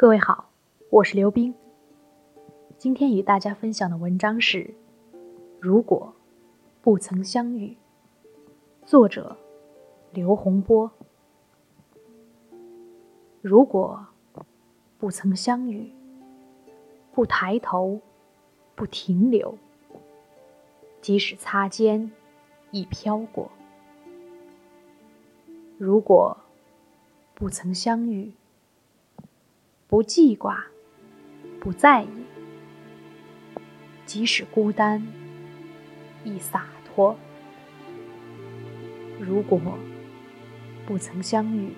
各位好，我是刘冰。今天与大家分享的文章是《如果不曾相遇》，作者刘洪波。如果不曾相遇，不抬头，不停留，即使擦肩，已飘过。如果不曾相遇，不记挂，不在意，即使孤单，亦洒脱。如果不曾相遇，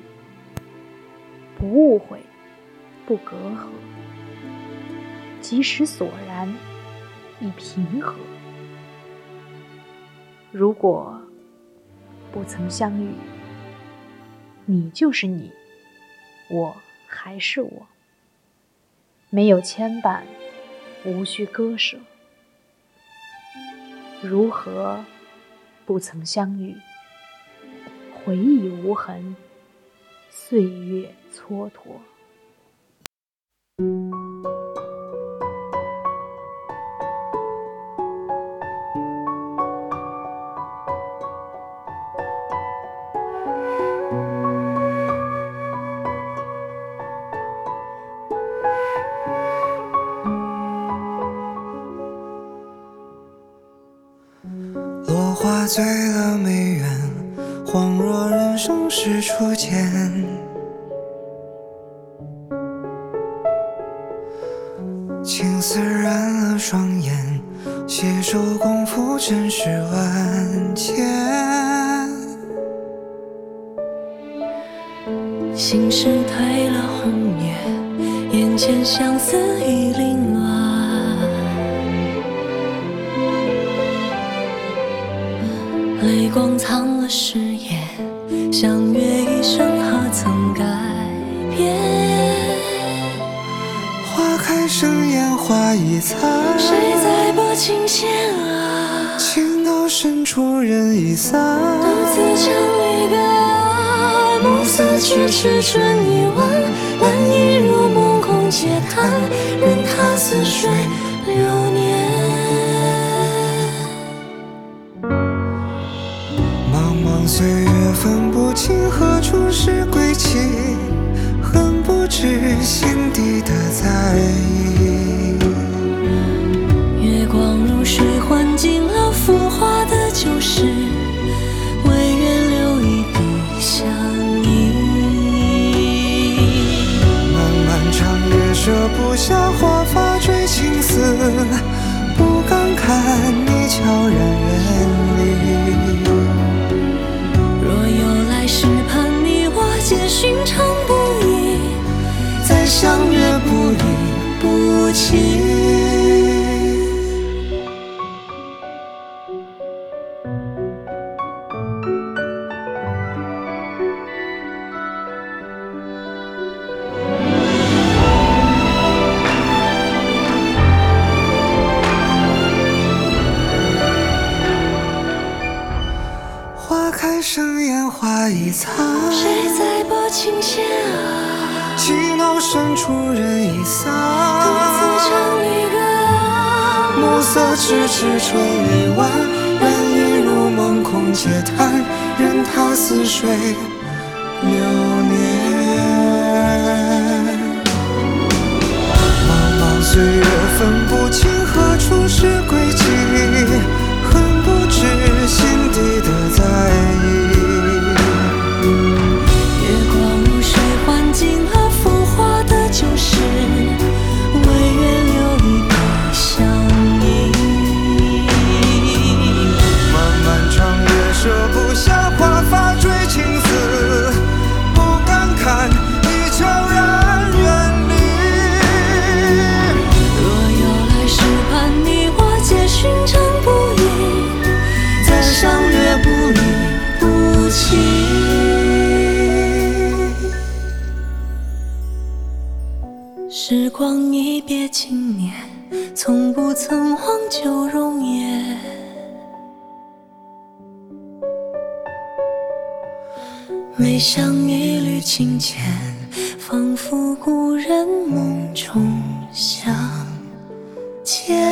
不误会，不隔阂，即使索然，亦平和。如果不曾相遇，你就是你，我还是我，没有牵绊，无需割舍。如何不曾相遇？回忆无痕，岁月蹉跎。醉了梅园，恍若人生是初见。青丝染了双眼，携手共赴尘世万千。心事褪了红颜，眼前相思已凌乱。泪光藏了誓言，相约一生何曾改变？花开生烟花易残，谁在拨琴弦啊？情到深处人已散，独自唱离歌啊。暮色迟迟春已晚，蓝衣如梦空嗟叹，任它似水岁月分不清何处是归期，恨不知心底的在意。月光如水，换尽了浮华的旧事，唯愿留一笔相依。漫漫长夜，舍不下华发追青丝，不敢看你悄然远寻常不易，再相约不离不弃。生烟花易残，谁在拨琴弦啊？情到深处人已散，独自唱离歌啊。暮色迟迟春已晚，人已入梦空嗟叹，任他似水流时光一别经年，从不曾忘旧容颜。每想一缕清浅。仿佛故人梦中相见。